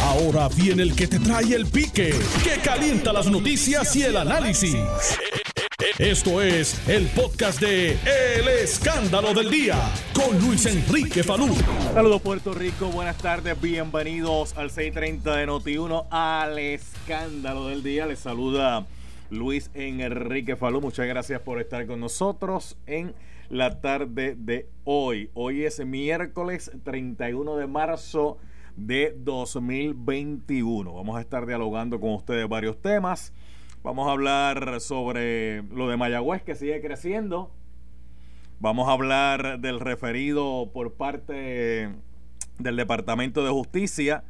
Ahora viene el que te trae el pique, que calienta las noticias y el análisis. Esto es el podcast de El Escándalo del Día con Luis Enrique Falú. Saludos Puerto Rico, buenas tardes, bienvenidos al 630 de Noti1 al Escándalo del Día. Les saluda Luis Enrique Falú. Muchas gracias por estar con nosotros en la tarde de hoy. Hoy es miércoles 31 de marzo de 2021. Vamos a estar dialogando con ustedes varios temas. Vamos a hablar sobre lo de Mayagüez que sigue creciendo. Vamos a hablar del referido por parte del Departamento de Justicia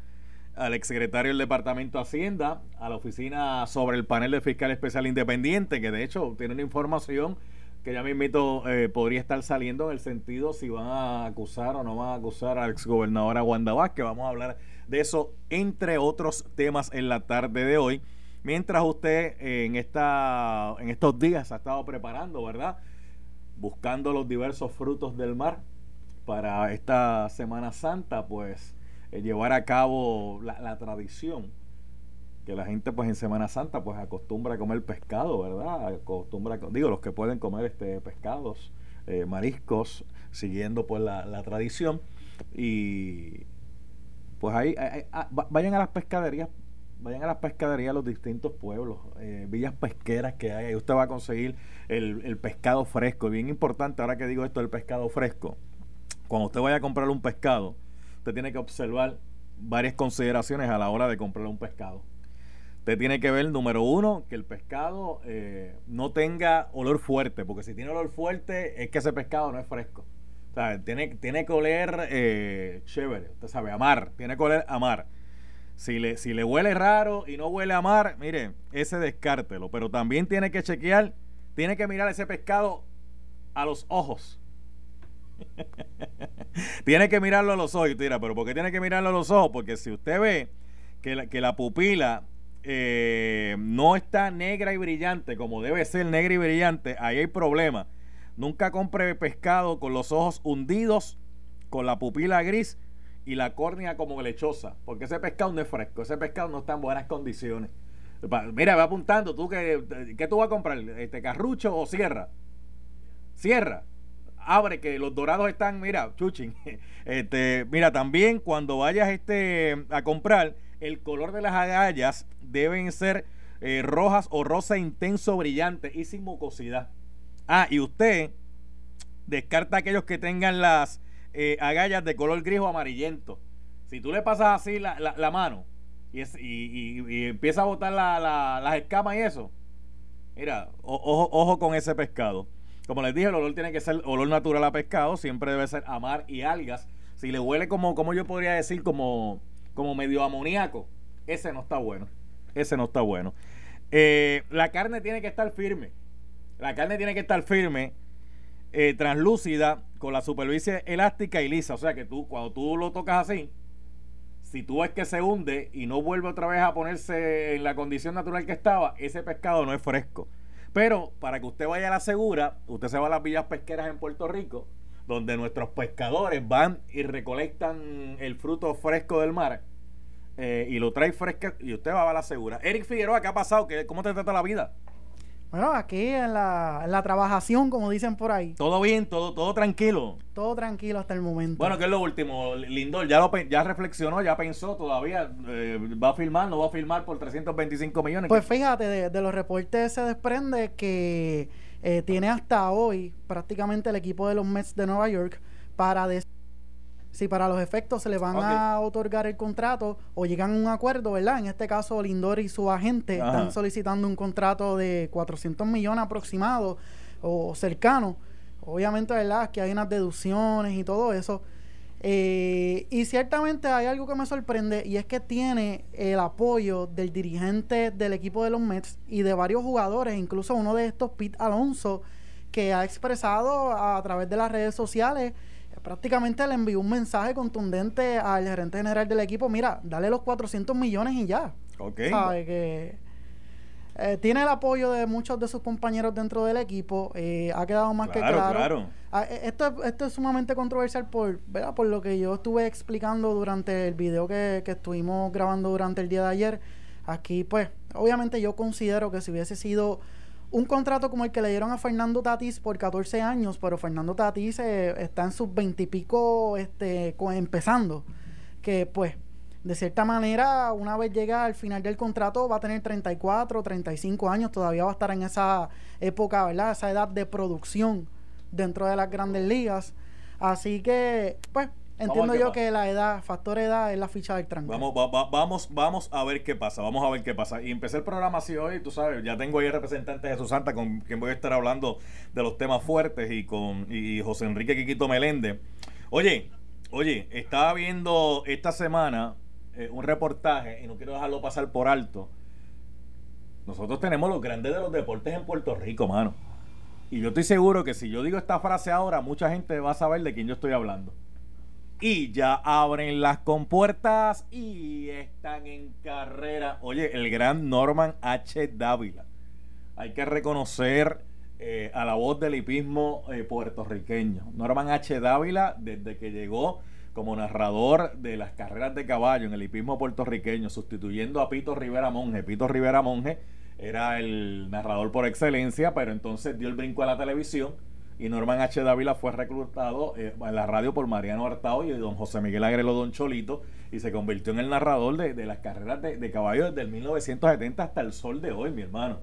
al exsecretario del Departamento de Hacienda, a la oficina sobre el panel de fiscal especial independiente, que de hecho tiene una información que ya me invito, eh, podría estar saliendo en el sentido si van a acusar o no van a acusar al exgobernador Aguanda Vázquez. Vamos a hablar de eso, entre otros temas, en la tarde de hoy. Mientras usted eh, en, esta, en estos días ha estado preparando, ¿verdad? Buscando los diversos frutos del mar para esta Semana Santa, pues eh, llevar a cabo la, la tradición que la gente pues en Semana Santa pues acostumbra a comer pescado, ¿verdad? Acostumbra, digo, los que pueden comer este pescados, eh, mariscos, siguiendo pues la, tradición. Y pues ahí, ah, vayan a las pescaderías, vayan a las pescaderías de los distintos pueblos, eh, villas pesqueras que hay, ahí usted va a conseguir el, el pescado fresco. Y bien importante, ahora que digo esto del pescado fresco, cuando usted vaya a comprar un pescado, usted tiene que observar varias consideraciones a la hora de comprar un pescado Usted tiene que ver, número uno, que el pescado eh, no tenga olor fuerte, porque si tiene olor fuerte es que ese pescado no es fresco. O sea, tiene, tiene que oler eh, chévere, usted sabe, a mar, tiene que oler a mar. Si le, si le huele raro y no huele a mar, mire, ese descártelo. Pero también tiene que chequear, tiene que mirar ese pescado a los ojos. tiene que mirarlo a los ojos. Tira, pero ¿por qué tiene que mirarlo a los ojos? Porque si usted ve que la, que la pupila eh, no está negra y brillante como debe ser negra y brillante, ahí hay problema. Nunca compre pescado con los ojos hundidos, con la pupila gris y la córnea como lechosa, porque ese pescado no es fresco, ese pescado no está en buenas condiciones. Mira, va apuntando, tú que, ¿qué tú vas a comprar? Este carrucho o sierra? Sierra. Abre que los dorados están, mira, chuchín. Este, mira, también cuando vayas este a comprar, el color de las agallas deben ser eh, rojas o rosa intenso brillante y sin mucosidad. Ah, y usted descarta aquellos que tengan las eh, agallas de color gris o amarillento. Si tú le pasas así la, la, mano y, y, empieza a botar las escamas y eso, mira, ojo, ojo con ese pescado. Como les dije, el olor tiene que ser olor natural a pescado, siempre debe ser a mar y algas. Si le huele como, como yo podría decir, como, como medio amoníaco, ese no está bueno ese no está bueno. Eh, la carne tiene que estar firme. La carne tiene que estar firme, eh, translúcida, con la superficie elástica y lisa. O sea que tú, cuando tú lo tocas así, si tú ves que se hunde y no vuelve otra vez a ponerse en la condición natural que estaba, ese pescado no es fresco. Pero para que usted vaya a la segura, usted se va a las villas pesqueras en Puerto Rico, donde nuestros pescadores van y recolectan el fruto fresco del mar eh, y lo trae fresca y usted va a la segura. Eric Figueroa, ¿qué ha pasado? ¿Qué, ¿Cómo te trata la vida? Bueno, aquí en la, en la trabajación, como dicen por ahí. Todo bien, todo, todo tranquilo. Todo tranquilo hasta el momento. Bueno, ¿qué es lo último? Lindor ya, lo, ya reflexionó, ya pensó todavía. Eh, ¿Va a filmar? ¿No va a filmar por 325 millones? Pues fíjate, de, los reportes se desprende que eh, tiene hasta hoy prácticamente el equipo de los Mets de Nueva York para si para los efectos se le van a otorgar el contrato o llegan a un acuerdo, ¿verdad? En este caso, Lindor y su agente están solicitando un contrato de 400 millones aproximado o cercano. Obviamente, ¿verdad? Que hay unas deducciones y todo eso. Eh, y ciertamente hay algo que me sorprende y es que tiene el apoyo del dirigente del equipo de los Mets y de varios jugadores, incluso uno de estos, Pete Alonso, que ha expresado a través de las redes sociales prácticamente le envió un mensaje contundente al gerente general del equipo, mira, dale los 400 millones y ya. Ok. ¿Sabe? Que eh, tiene el apoyo de muchos de sus compañeros dentro del equipo. Eh, ha quedado más que claro. Ah, eh, esto, esto es sumamente controversial por, ¿verdad? por lo que yo estuve explicando durante el video que, que estuvimos grabando durante el día de ayer. Aquí, pues, obviamente yo considero que si hubiese sido un contrato como el que le dieron a Fernando Tatis por 14 años, pero Fernando Tatis está en sus 20 y pico este, empezando, que pues de cierta manera, una vez llega al final del contrato, va a tener 34, 35 años, todavía va a estar en esa época, ¿verdad? Esa edad de producción dentro de las grandes ligas. Así que, pues, entiendo yo que la edad, factor edad, es la ficha del tranco. Vamos, vamos, vamos a ver qué pasa, vamos a ver qué pasa. Y empecé el programa así hoy, tú sabes, ya tengo ahí el representante de Jesús Santa con quien voy a estar hablando de los temas fuertes y con y José Enrique Quiquito Meléndez. Oye, oye, estaba viendo esta semana eh, un reportaje y no quiero dejarlo pasar por alto. Nosotros tenemos los grandes de los deportes en Puerto Rico, mano. Y yo estoy seguro que si yo digo esta frase ahora, mucha gente va a saber de quién yo estoy hablando. Y ya abren las compuertas y están en carrera. Oye, el gran Norman H. Dávila. Hay que reconocer eh, a la voz del hipismo eh, puertorriqueño. Norman H. Dávila, desde que llegó como narrador de las carreras de caballo en el hipismo puertorriqueño, sustituyendo a Pito Rivera Monge. Pito Rivera Monge era el narrador por excelencia, pero entonces dio el brinco a la televisión y Norman H. Dávila fue reclutado eh, en la radio por Mariano Artao y don José Miguel Agrelo Don Cholito y se convirtió en el narrador de, las carreras de, caballo desde el 1970 hasta el sol de hoy, mi hermano.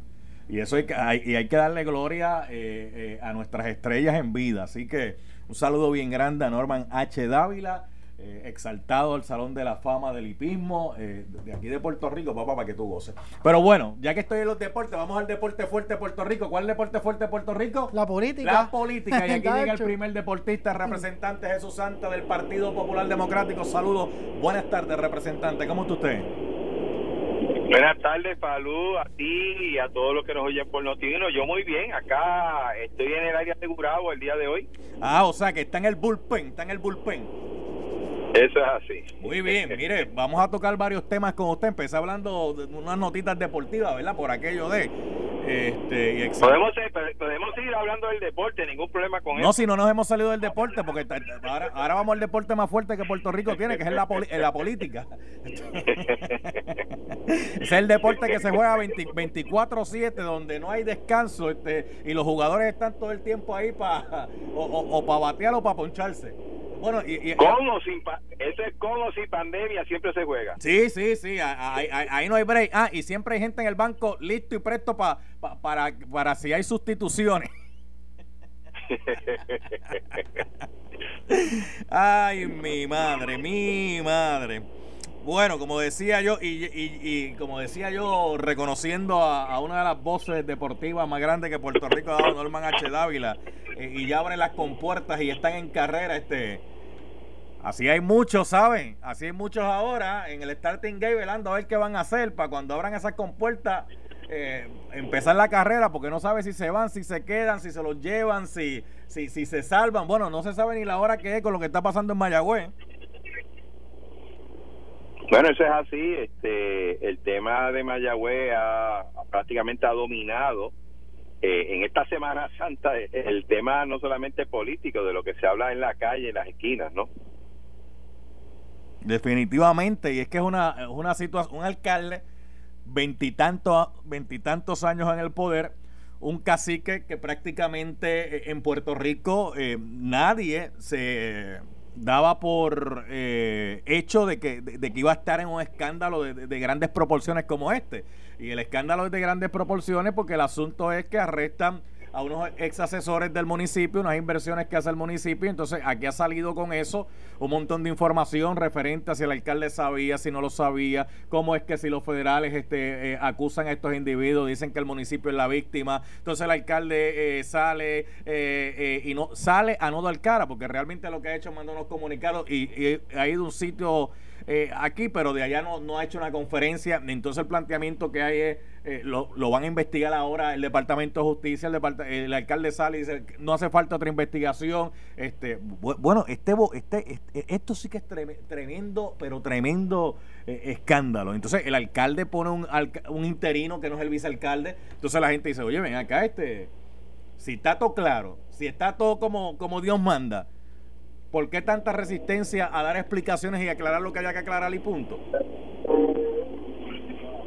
Y eso hay que, y hay que darle gloria eh, eh, a nuestras estrellas en vida. Así que un saludo bien grande a Norman H. Dávila, eh, exaltado al Salón de la Fama del Hipismo, eh, de aquí de Puerto Rico, papá, para que tú goces. Pero bueno, ya que estoy en los deportes, vamos al deporte fuerte de Puerto Rico. ¿Cuál es el deporte fuerte de Puerto Rico? La política. La política. Y aquí llega el primer deportista, representante Jesús Santa del Partido Popular Democrático. Saludos. Buenas tardes, representante. ¿Cómo está usted? Buenas tardes, Palú, a ti y a todos los que nos oyen por Notino. Yo muy bien, acá estoy en el área asegurado el día de hoy. Ah, o sea que está en el bullpen, está en el bullpen. Eso es así. Muy bien, mire, vamos a tocar varios temas con usted. Empecé hablando de unas notitas deportivas, ¿verdad? Por aquello de este, podemos, podemos hablando del deporte, ningún problema con eso. No, si no nos hemos salido del deporte, porque ahora, ahora vamos al deporte más fuerte que Puerto Rico tiene, que es la, la política. es el deporte que se juega 24-7, donde no hay descanso este, y los jugadores están todo el tiempo ahí para o, o para batear o para poncharse. Bueno, y, con o sin ese con o sin pandemia siempre se juega. Sí, sí, sí, ahí, no hay break. Ah, y siempre hay gente en el banco listo y presto para para, si hay sustituciones. Ay, mi madre, mi madre. Bueno, como decía yo, y, y, como decía yo, reconociendo a, una de las voces deportivas más grandes que Puerto Rico ha dado, Norman H. Dávila, eh, y ya abren las compuertas y están en carrera, este. Así hay muchos, ¿saben? Así hay muchos ahora en el starting gate velando a ver qué van a hacer para cuando abran esas compuertas eh, empezar la carrera porque no sabe si se van, si se quedan, si se los llevan, si, si, si se salvan. Bueno, no se sabe ni la hora que es con lo que está pasando en Mayagüez. Bueno, eso es así. Este, el tema de Mayagüez ha, prácticamente ha dominado eh, en esta Semana Santa el tema no solamente político, de lo que se habla en la calle, en las esquinas, ¿no? Definitivamente, y es que es una, una situación, un alcalde veintitantos veintitantos años en el poder, un cacique que prácticamente eh, en Puerto Rico eh, nadie se daba por eh, hecho de que, de, que iba a estar en un escándalo de, grandes proporciones como este. Y el escándalo es de grandes proporciones porque el asunto es que arrestan a unos ex asesores del municipio, unas inversiones que hace el municipio. Entonces, aquí ha salido con eso un montón de información referente a si el alcalde sabía, si no lo sabía, cómo es que si los federales este, eh, acusan a estos individuos, dicen que el municipio es la víctima. Entonces, el alcalde eh, sale eh, y no sale a no dar cara, porque realmente lo que ha hecho es mandar unos comunicados y, ha ido un sitio eh, aquí, pero de allá no, no ha hecho una conferencia. Entonces el planteamiento que hay es, eh, lo, lo, van a investigar ahora el Departamento de Justicia, el, el alcalde sale y dice, no hace falta otra investigación. este Bueno, este, este, este esto sí que es tremendo, pero tremendo eh, escándalo. Entonces el alcalde pone un, un interino que no es el vicealcalde. Entonces la gente dice, oye, ven acá, este, si está todo claro, si está todo como, como Dios manda ¿Por qué tanta resistencia a dar explicaciones y aclarar lo que haya que aclarar y punto?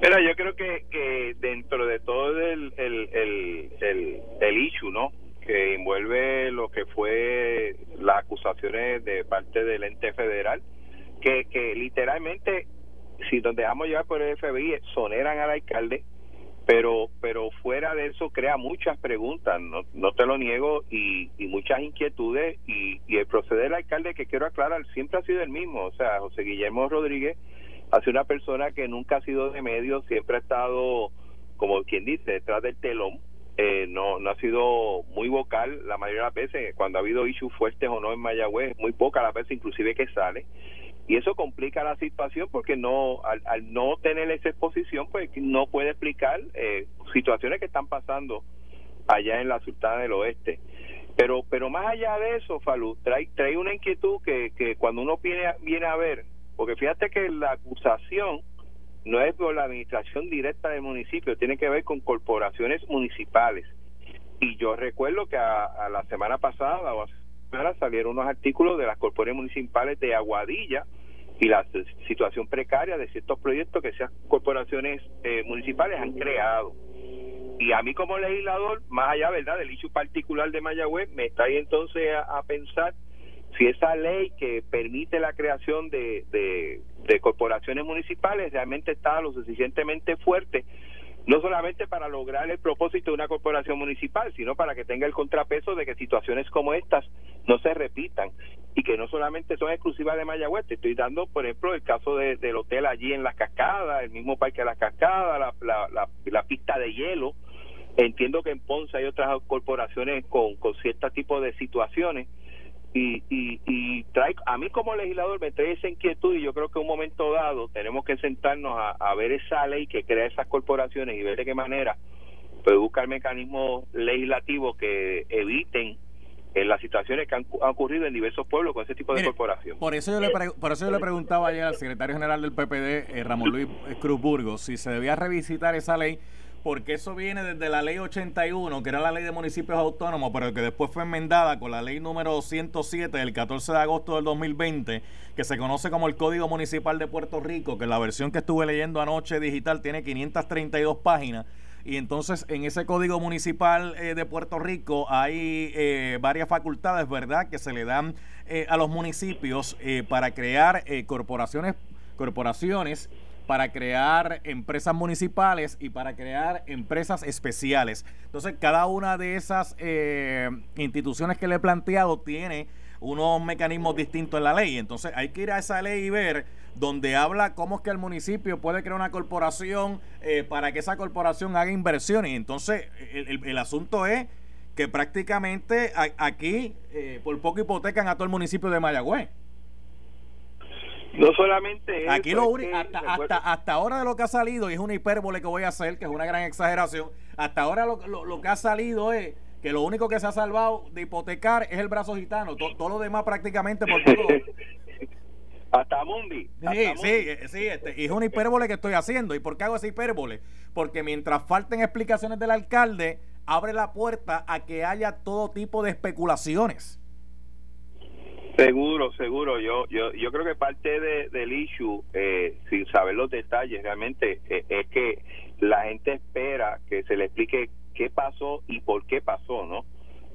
Mira, yo creo que, que dentro de todo el, el, issue, ¿no? Que envuelve lo que fue las acusaciones de parte del ente federal, que, que literalmente, si nos dejamos llevar por el FBI, soneran al alcalde pero pero fuera de eso crea muchas preguntas no, no te lo niego y, y muchas inquietudes y, y, el proceder del alcalde que quiero aclarar siempre ha sido el mismo. O sea José Guillermo Rodríguez ha sido una persona que nunca ha sido de medios siempre ha estado como quien dice detrás del telón. Eh, no no ha sido muy vocal la mayoría de las veces. Cuando ha habido issues fuertes o no en Mayagüez muy pocas las veces inclusive que sale y eso complica la situación porque no al, no tener esa exposición pues no puede explicar eh, situaciones que están pasando allá en la Sultana del Oeste. Pero pero más allá de eso Falú trae trae una inquietud que, que cuando uno viene a, viene a ver porque fíjate que la acusación no es por la administración directa del municipio tiene que ver con corporaciones municipales. Y yo recuerdo que a, la semana pasada o salieron unos artículos de las corporaciones municipales de Aguadilla y la situación precaria de ciertos proyectos que esas corporaciones eh, municipales han creado. Y a mí como legislador, más allá verdad del issue particular de Mayagüez, me está ahí entonces a, pensar si esa ley que permite la creación de, de corporaciones municipales realmente está lo suficientemente fuerte no solamente para lograr el propósito de una corporación municipal, sino para que tenga el contrapeso de que situaciones como estas no se repitan y que no solamente son exclusivas de Mayagüez. Te estoy dando, por ejemplo, el caso de, del hotel allí en Las Cascadas, el mismo parque de Las Cascadas, la, la, la, pista de hielo. Entiendo que en Ponce hay otras corporaciones con, con cierto tipo de situaciones y, y, y trae, a mí como legislador me trae esa inquietud y yo creo que en un momento dado tenemos que sentarnos a, ver esa ley que crea esas corporaciones y ver de qué manera puede buscar mecanismos legislativos que eviten en las situaciones que han, ocurrido en diversos pueblos con ese tipo de corporación. Por eso yo le por eso yo le preguntaba ayer al secretario general del PPD, eh, Ramón Luis Cruz Burgos, si se debía revisitar esa ley porque eso viene desde la ley 81, que era la ley de municipios autónomos, pero que después fue enmendada con la ley número 107 del 14 de agosto del 2020, que se conoce como el Código Municipal de Puerto Rico, que la versión que estuve leyendo anoche digital tiene 532 páginas. Y entonces en ese Código Municipal eh, de Puerto Rico hay eh, varias facultades, ¿verdad?, que se le dan eh, a los municipios para crear corporaciones, corporaciones para crear empresas municipales y para crear empresas especiales. Entonces, cada una de esas eh, instituciones que le he planteado tiene unos mecanismos distintos en la ley. Entonces, hay que ir a esa ley y ver donde habla cómo es que el municipio puede crear una corporación eh, para que esa corporación haga inversiones. Entonces, el, asunto es que prácticamente aquí eh, por poco hipotecan a todo el municipio de Mayagüez. No solamente Aquí lo único, hasta, hasta, hasta, ahora de lo que ha salido, y es una hipérbole que voy a hacer, que es una gran exageración, hasta ahora lo, lo, que ha salido es que lo único que se ha salvado de hipotecar es el brazo gitano, todo, lo demás prácticamente por todo. hasta Mundi. sí, sí, sí, este, y es una hipérbole que estoy haciendo. ¿Y por qué hago esa hipérbole? Porque mientras falten explicaciones del alcalde, abre la puerta a que haya todo tipo de especulaciones. Seguro, seguro. Yo, yo, yo creo que parte de, del issue, eh, sin saber los detalles, realmente eh, es que la gente espera que se le explique qué pasó y por qué pasó, ¿no?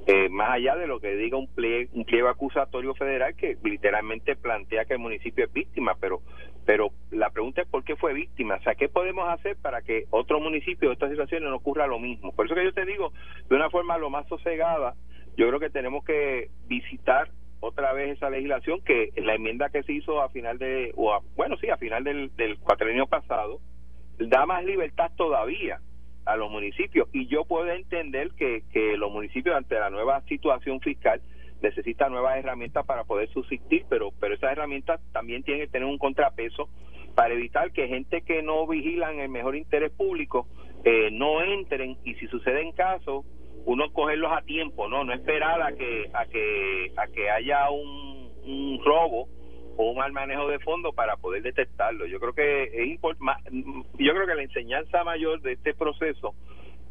Eh, más allá de lo que diga un pliego, un pliego acusatorio federal que literalmente plantea que el municipio es víctima, pero pero la pregunta es por qué fue víctima, o sea, ¿qué podemos hacer para que otro municipio de estas situaciones no ocurra lo mismo? Por eso que yo te digo, de una forma lo más sosegada, yo creo que tenemos que visitar otra vez esa legislación que la enmienda que se hizo a final de, o bueno, sí, a final del, del cuatrenio pasado, da más libertad todavía a los municipios. Y yo puedo entender que, que los municipios ante la nueva situación fiscal necesita nuevas herramientas para poder subsistir, pero, pero esas herramientas también tienen que tener un contrapeso para evitar que gente que no vigilan el mejor interés público eh, no entren. Y si suceden casos uno cogerlos a tiempo, no no esperar a que a que a que haya un, un robo o un mal manejo de fondos para poder detectarlo. Yo creo que es yo creo que la enseñanza mayor de este proceso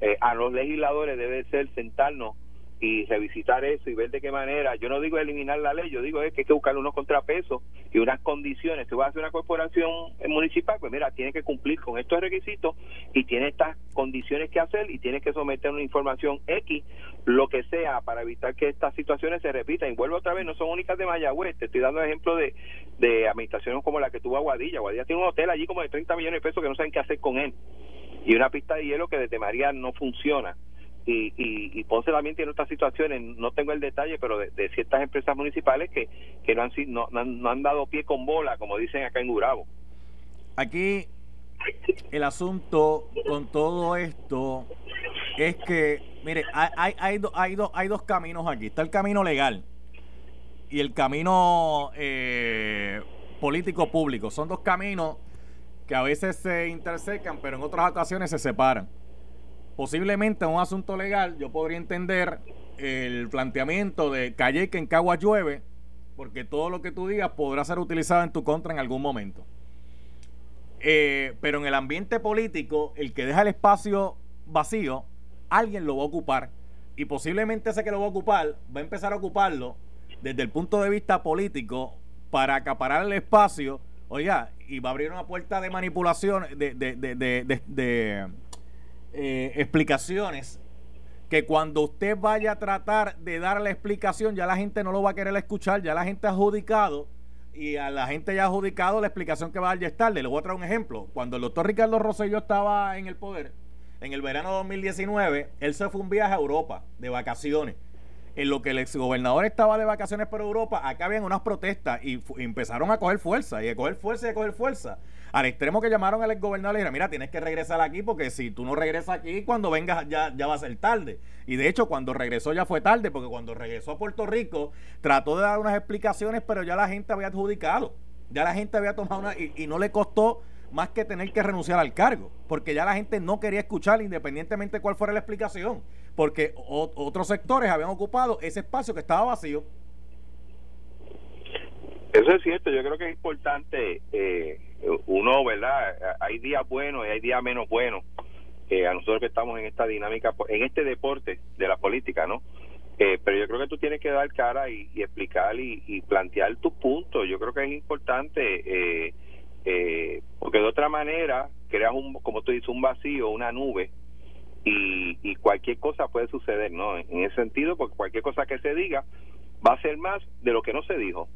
eh, a los legisladores debe ser sentarnos y revisitar eso y ver de qué manera, yo no digo eliminar la ley, yo digo es que hay que buscar unos contrapesos y unas condiciones. Si vas a hacer una corporación municipal, pues mira, tiene que cumplir con estos requisitos y tiene estas condiciones que hacer y tiene que someter una información X, lo que sea, para evitar que estas situaciones se repitan. Y vuelvo otra vez, no son únicas de Mayagüez, te estoy dando ejemplo de, de administraciones como la que tuvo Aguadilla. Aguadilla tiene un hotel allí como de 30 millones de pesos que no saben qué hacer con él y una pista de hielo que desde María no funciona y, y, y Ponce también tiene otras situaciones, no tengo el detalle, pero de, ciertas empresas municipales que, que no, han, no, no, han dado pie con bola, como dicen acá en Gurabo. Aquí el asunto con todo esto es que, mire, hay, hay, hay, hay, hay dos caminos aquí. Está el camino legal y el camino eh, político público. Son dos caminos que a veces se intersecan, pero en otras ocasiones se separan. Posiblemente en un asunto legal yo podría entender el planteamiento de calle que en Cagua llueve, porque todo lo que tú digas podrá ser utilizado en tu contra en algún momento. Eh, pero en el ambiente político, el que deja el espacio vacío, alguien lo va a ocupar. Y posiblemente ese que lo va a ocupar va a empezar a ocuparlo desde el punto de vista político para acaparar el espacio, oiga, y va a abrir una puerta de manipulación, de, de, de eh, explicaciones que cuando usted vaya a tratar de dar la explicación, ya la gente no lo va a querer escuchar, ya la gente ha adjudicado y a la gente ya ha adjudicado la explicación que va a dar ya es tarde. Le voy a traer un ejemplo. Cuando el doctor Ricardo Rosselló estaba en el poder, en el verano de 2019, él se fue un viaje a Europa de vacaciones. En lo que el exgobernador estaba de vacaciones por Europa, acá habían unas protestas y, y empezaron a coger fuerza, y a coger fuerza y a coger fuerza. Al extremo que llamaron al gobernador y le dijeron, mira, tienes que regresar aquí porque si tú no regresas aquí, cuando vengas ya, ya va a ser tarde. Y de hecho, cuando regresó ya fue tarde, porque cuando regresó a Puerto Rico, trató de dar unas explicaciones, pero ya la gente había adjudicado. Ya la gente había tomado una... Y, no le costó más que tener que renunciar al cargo, porque ya la gente no quería escuchar independientemente cuál fuera la explicación, porque otros sectores habían ocupado ese espacio que estaba vacío. Eso es cierto, yo creo que es importante eh, uno, ¿verdad? Hay días buenos y hay días menos buenos. Eh, a nosotros que estamos en esta dinámica, en este deporte de la política, ¿no? Eh, pero yo creo que tú tienes que dar cara y, explicar y, plantear tus puntos. Yo creo que es importante, eh, eh, porque de otra manera creas un, como tú dices, un vacío, una nube, y, y cualquier cosa puede suceder, ¿no? En ese sentido, porque cualquier cosa que se diga va a ser más de lo que no se dijo.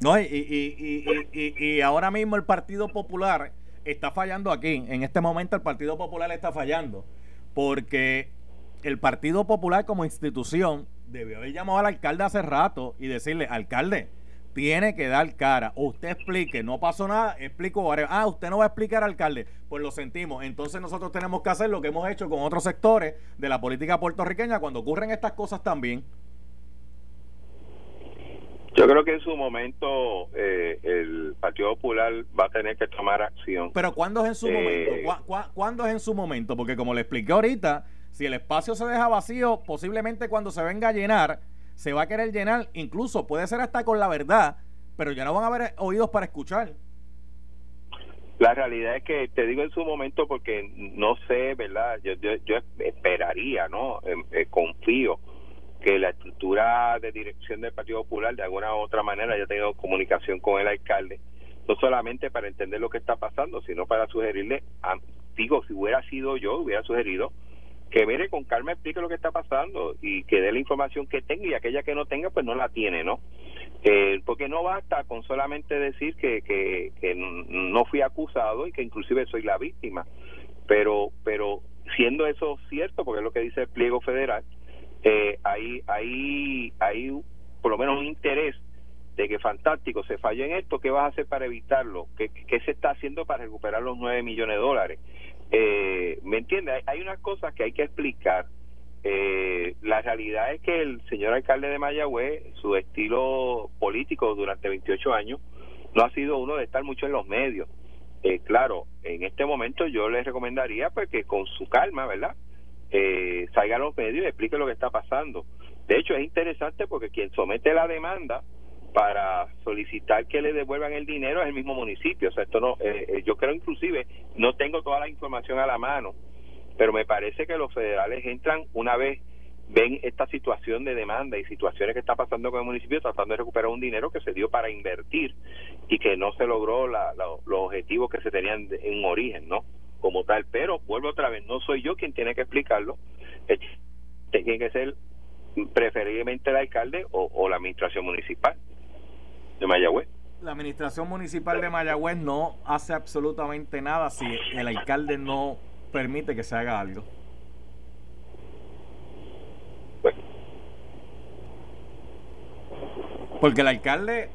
No, y, y, y, y, ahora mismo el Partido Popular está fallando aquí. En este momento el Partido Popular está fallando. Porque el Partido Popular como institución debió haber llamado al alcalde hace rato y decirle, alcalde, tiene que dar cara. Usted explique, no pasó nada, explico. Ah, usted no va a explicar, alcalde. Pues lo sentimos. Entonces nosotros tenemos que hacer lo que hemos hecho con otros sectores de la política puertorriqueña cuando ocurren estas cosas también. Yo creo que en su momento eh, el Partido Popular va a tener que tomar acción. Pero ¿cuándo es en su eh, momento? ¿Cuándo es en su momento? Porque como le expliqué ahorita, si el espacio se deja vacío, posiblemente cuando se venga a llenar, se va a querer llenar, incluso puede ser hasta con la verdad, pero ya no van a haber oídos para escuchar. La realidad es que te digo en su momento porque no sé, ¿verdad? Yo, yo, yo esperaría, ¿no? Eh, confío que la estructura de dirección del Partido Popular de alguna u otra manera haya tenido comunicación con el alcalde, no solamente para entender lo que está pasando, sino para sugerirle, digo, si hubiera sido yo, hubiera sugerido que mire con calma explique lo que está pasando y que dé la información que tenga y aquella que no tenga pues no la tiene, ¿no? Eh, porque no basta con solamente decir que, que, que no fui acusado y que inclusive soy la víctima, pero pero siendo eso cierto, porque es lo que dice el pliego federal, eh, hay, hay, hay por lo menos un interés de que fantástico se falle en esto, ¿qué vas a hacer para evitarlo? ¿Qué, qué se está haciendo para recuperar los 9 millones de dólares? Eh, ¿Me entiendes? Hay, unas cosas que hay que explicar Eh, la realidad es que el señor alcalde de Mayagüez, su estilo político durante 28 años, no ha sido uno de estar mucho en los medios. Eh, claro, en este momento yo les recomendaría pues que con su calma, ¿verdad? Eh, salga a los medios y explique lo que está pasando. De hecho, es interesante porque quien somete la demanda para solicitar que le devuelvan el dinero es el mismo municipio. O sea, esto no, eh, eh, yo creo inclusive, no tengo toda la información a la mano, pero me parece que los federales entran una vez ven esta situación de demanda y situaciones que está pasando con el municipio tratando de recuperar un dinero que se dio para invertir y que no se logró la, los objetivos que se tenían en origen, ¿no? Como tal, pero vuelvo otra vez, no soy yo quien tiene que explicarlo, tiene que ser preferiblemente el alcalde o, o la administración municipal de Mayagüez. La administración municipal de Mayagüez no hace absolutamente nada si el alcalde no permite que se haga algo. Porque el alcalde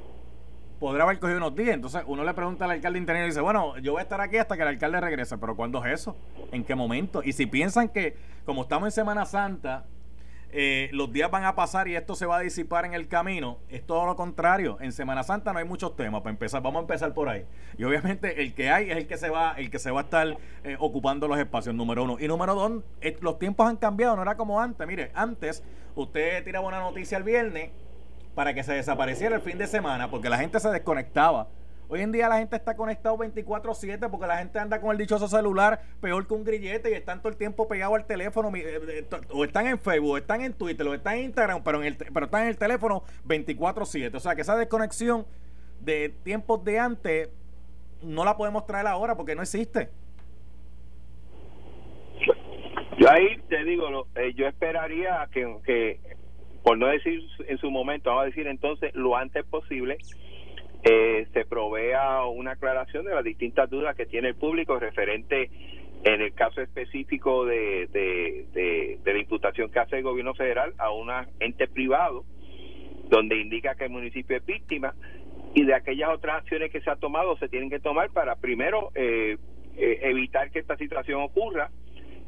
podrá haber cogido unos días. Entonces uno le pregunta al alcalde interino y dice, bueno, yo voy a estar aquí hasta que el alcalde regrese. Pero ¿cuándo es eso? ¿En qué momento? Y si piensan que como estamos en Semana Santa, eh, los días van a pasar y esto se va a disipar en el camino, es todo lo contrario. En Semana Santa no hay muchos temas para empezar. Vamos a empezar por ahí. Y obviamente el que hay es el que se va, el que se va a estar eh, ocupando los espacios, número uno. Y número dos, eh, los tiempos han cambiado, no era como antes. Mire, antes usted tiraba una noticia el viernes para que se desapareciera el fin de semana porque la gente se desconectaba. Hoy en día la gente está conectado 24/7 porque la gente anda con el dichoso celular peor que un grillete y están todo el tiempo pegado al teléfono eh, o están en Facebook, o están en Twitter, o están en Instagram, pero, en el, pero están en el teléfono 24/7. O sea que esa desconexión de tiempos de antes no la podemos traer ahora porque no existe. Yo ahí te digo, eh, yo esperaría que por no decir en su momento, vamos a decir entonces lo antes posible, eh, se provea una aclaración de las distintas dudas que tiene el público referente en el caso específico de, de, la imputación que hace el gobierno federal a un ente privado, donde indica que el municipio es víctima y de aquellas otras acciones que se ha tomado se tienen que tomar para primero eh, eh, evitar que esta situación ocurra,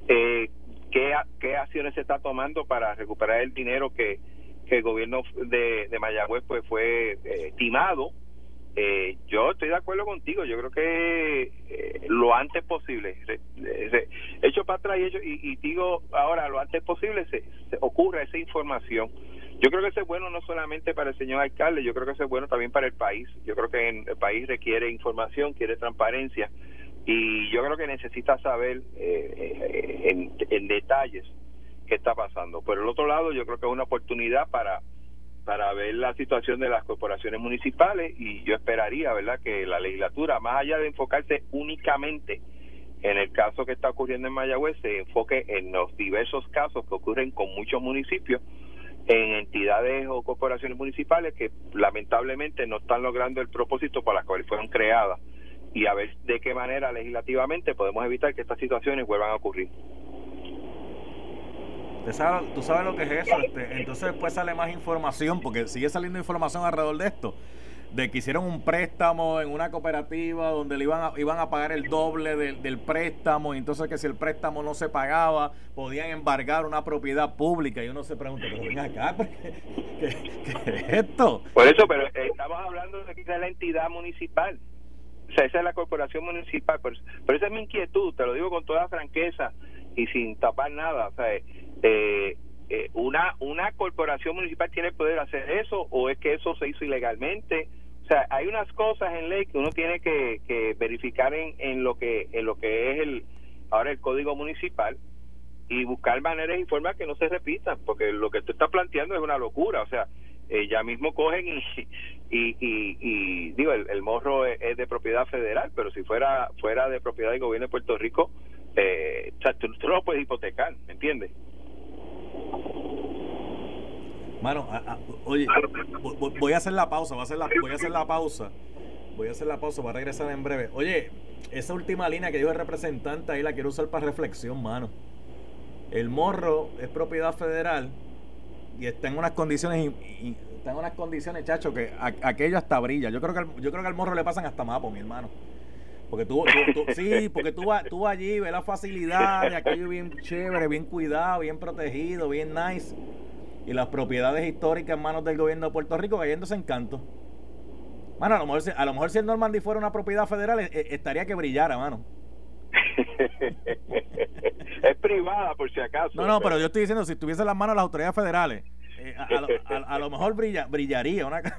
eh, qué, qué acciones se está tomando para recuperar el dinero que, que el gobierno de, de Mayagüez pues fue eh, estimado. Eh, yo estoy de acuerdo contigo, yo creo que eh, lo antes posible, hecho para atrás y, y, digo ahora lo antes posible se, se ocurra esa información. Yo creo que eso es bueno no solamente para el señor alcalde, yo creo que eso es bueno también para el país. Yo creo que el país requiere información, quiere transparencia y yo creo que necesita saber eh, en, detalles qué está pasando. Por el otro lado, yo creo que es una oportunidad para para ver la situación de las corporaciones municipales y yo esperaría, ¿verdad?, que la legislatura, más allá de enfocarse únicamente en el caso que está ocurriendo en Mayagüez, se enfoque en los diversos casos que ocurren con muchos municipios, en entidades o corporaciones municipales que lamentablemente no están logrando el propósito para las cuales fueron creadas y a ver de qué manera legislativamente podemos evitar que estas situaciones vuelvan a ocurrir. Tú sabes, lo que es eso, este, entonces después sale más información, porque sigue saliendo información alrededor de esto, de que hicieron un préstamo en una cooperativa donde le iban a, iban a pagar el doble del, préstamo, y entonces que si el préstamo no se pagaba, podían embargar una propiedad pública, y uno se pregunta, pero ven acá, ¿qué, es esto? Por eso, pero estamos hablando de que es la entidad municipal. O sea, esa es la corporación municipal. Pero, esa es mi inquietud, te lo digo con toda franqueza y sin tapar nada. O sea, eh, eh, una, una corporación municipal tiene el poder de hacer eso o es que eso se hizo ilegalmente. O sea, hay unas cosas en ley que uno tiene que, que verificar en, en lo que en lo que es el ahora el código municipal y buscar maneras y formas que no se repitan, porque lo que tú estás planteando es una locura. O sea, ya mismo cogen y, y, y, digo, el, morro es, de propiedad federal, pero si fuera fuera de propiedad del gobierno de Puerto Rico, eh, tú, no lo puedes hipotecar, ¿me entiendes? Mano, oye, voy a hacer la pausa, voy a hacer la, voy a hacer la pausa. Voy a hacer la pausa, voy a regresar en breve. Oye, esa última línea que dijo el representante ahí la quiero usar para reflexión, mano. El morro es propiedad federal y está en unas condiciones y, en unas condiciones, chacho, que aquello hasta brilla. Yo creo que al, yo creo que al morro le pasan hasta mapo, mi hermano. Porque tú, sí, porque tú vas, tú allí, ves la facilidad de aquello bien chévere, bien cuidado, bien protegido, bien nice. Y las propiedades históricas en manos del gobierno de Puerto Rico cayéndose en canto. Mano, a lo mejor, a lo mejor si el Normandy fuera una propiedad federal, eh, estaría que brillara, mano. es privada, por si acaso. No, no, pero yo estoy diciendo, si tuviese las manos las autoridades federales, eh, a, lo, mejor brilla, brillaría. Una...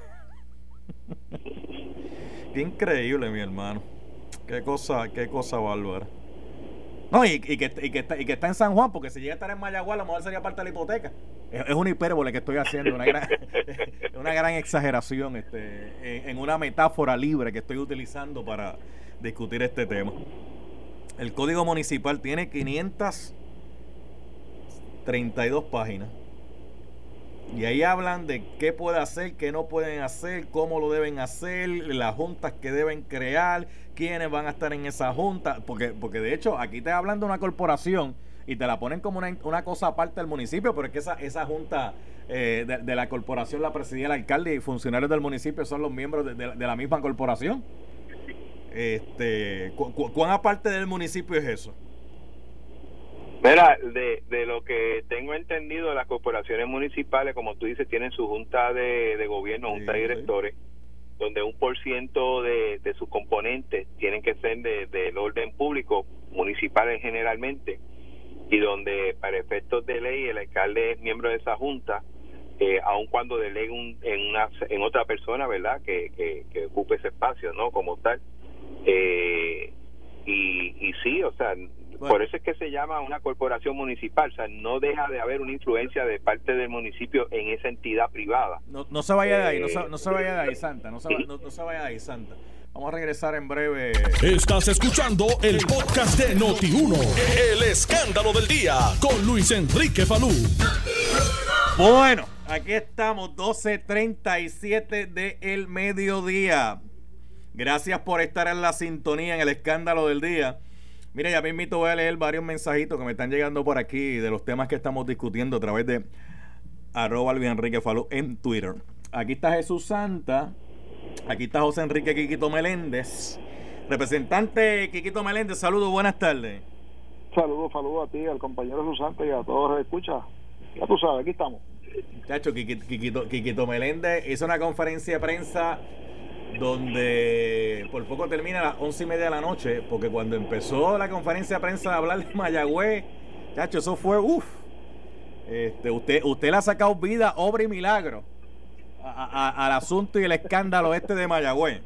Qué increíble, mi hermano. Qué cosa, qué cosa bárbara. No, y, que, y, que está, y que está en San Juan, porque si llega a estar en Mayagüez, a lo mejor sería parte de la hipoteca. Es, es una hipérbole que estoy haciendo, una gran, una gran exageración este, en, una metáfora libre que estoy utilizando para discutir este tema. El código municipal tiene 532 páginas. Y ahí hablan de qué puede hacer, qué no pueden hacer, cómo lo deben hacer, las juntas que deben crear, quiénes van a estar en esa junta. Porque, porque de hecho, aquí te hablan de una corporación y te la ponen como una, una cosa aparte del municipio, pero es que esa, esa junta eh, de, la corporación la presidía el alcalde y funcionarios del municipio son los miembros de, de la misma corporación. Este, ¿Cuán aparte del municipio es eso? Mira, de, de lo que tengo entendido, las corporaciones municipales, como tú dices, tienen su junta de, gobierno, junta de directores, donde un por ciento de, sus componentes tienen que ser del orden público, municipal generalmente, y donde para efectos de ley el alcalde es miembro de esa junta, eh, aun cuando delegue en, una, en otra persona, ¿verdad?, que, que, que ocupe ese espacio, ¿no?, como tal. Eh, y, y sí, o sea, por eso es que se llama una corporación municipal, o sea, no deja de haber una influencia de parte del municipio en esa entidad privada. No, no se vaya de ahí, no se, no se vaya de ahí, Santa, no se, no, no se vaya de ahí, Santa. Vamos a regresar en breve. Estás escuchando el podcast de Noti1, el escándalo del día, con Luis Enrique Falú. Bueno, aquí estamos, 12.37 de el mediodía. Gracias por estar en la sintonía en el escándalo del día. Mira, ya mismito voy a leer varios mensajitos que me están llegando por aquí de los temas que estamos discutiendo a través de arroba Luis Enrique Falú en Twitter. Aquí está Jesús Santa. Aquí está José Enrique Quiquito Meléndez. Representante Quiquito Meléndez, saludos, buenas tardes. Saludos, saludos a ti, al compañero Jesús Santa y a todos los que escuchan. Ya tú sabes, aquí estamos. Chacho, Quiquito, Quiquito Meléndez hizo una conferencia de prensa donde por poco termina a las once y media de la noche, porque cuando empezó la conferencia de prensa de hablar de Mayagüez, chacho, eso fue uff. Este, usted, usted le ha sacado vida, obra y milagro al asunto y el escándalo este de Mayagüez.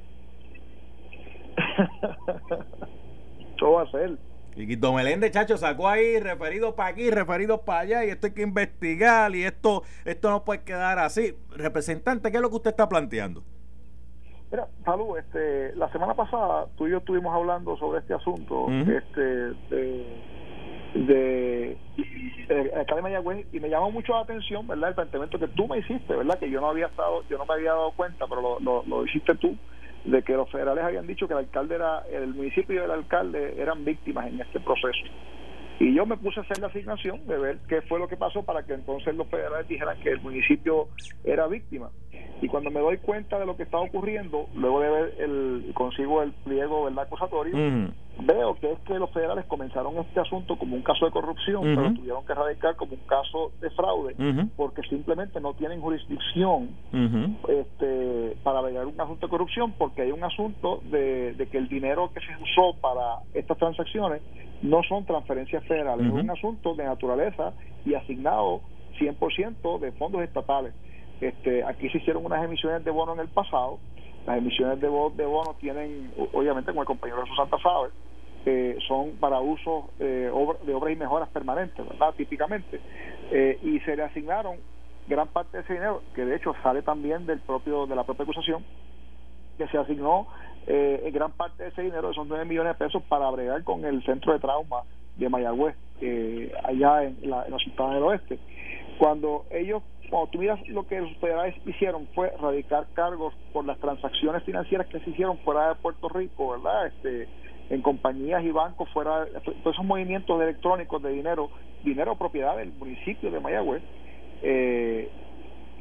¿Qué va a ser? Y Quito Meléndez, chacho, sacó ahí referido para aquí, referido para allá, y esto hay que investigar, y esto, esto no puede quedar así. Representante, ¿qué es lo que usted está planteando? Mira, Salud, este, la semana pasada tú y yo estuvimos hablando sobre este asunto este, de, de, de, Mayagüez y me llamó mucho la atención, ¿verdad? El planteamiento que tú me hiciste, ¿verdad? Que yo no había estado, yo no me había dado cuenta, pero lo, lo, hiciste tú, de que los federales habían dicho que el alcalde era, el municipio y el alcalde eran víctimas en este proceso. Y yo me puse a hacer la asignación de ver qué fue lo que pasó para que entonces los federales dijeran que el municipio era víctima. Y cuando me doy cuenta de lo que está ocurriendo, luego de ver el, consigo el pliego del acusatorio, veo que es que los federales comenzaron este asunto como un caso de corrupción, pero tuvieron que radicar como un caso de fraude, porque simplemente no tienen jurisdicción este, para velar un asunto de corrupción, porque hay un asunto de, de que el dinero que se usó para estas transacciones no son transferencias federales, es un asunto de naturaleza y asignado 100% de fondos estatales. Este, aquí se hicieron unas emisiones de bono en el pasado, las emisiones de, bono, de bono tienen, obviamente como el compañero de Santa sabe, eh, son para uso eh, de obras y mejoras permanentes, ¿verdad? Típicamente. Eh, y se le asignaron gran parte de ese dinero, que de hecho sale también del propio de la propia acusación, que se asignó eh, gran parte de ese dinero, son 9 millones de pesos, para bregar con el centro de trauma de Mayagüez, eh, allá en, la, en los estados del oeste. Cuando ellos, cuando tú miras lo que los federales hicieron fue radicar cargos por las transacciones financieras que se hicieron fuera de Puerto Rico, ¿verdad? Este, en compañías y bancos fuera, todos esos movimientos electrónicos de dinero, dinero propiedad del municipio de Mayagüez, eh,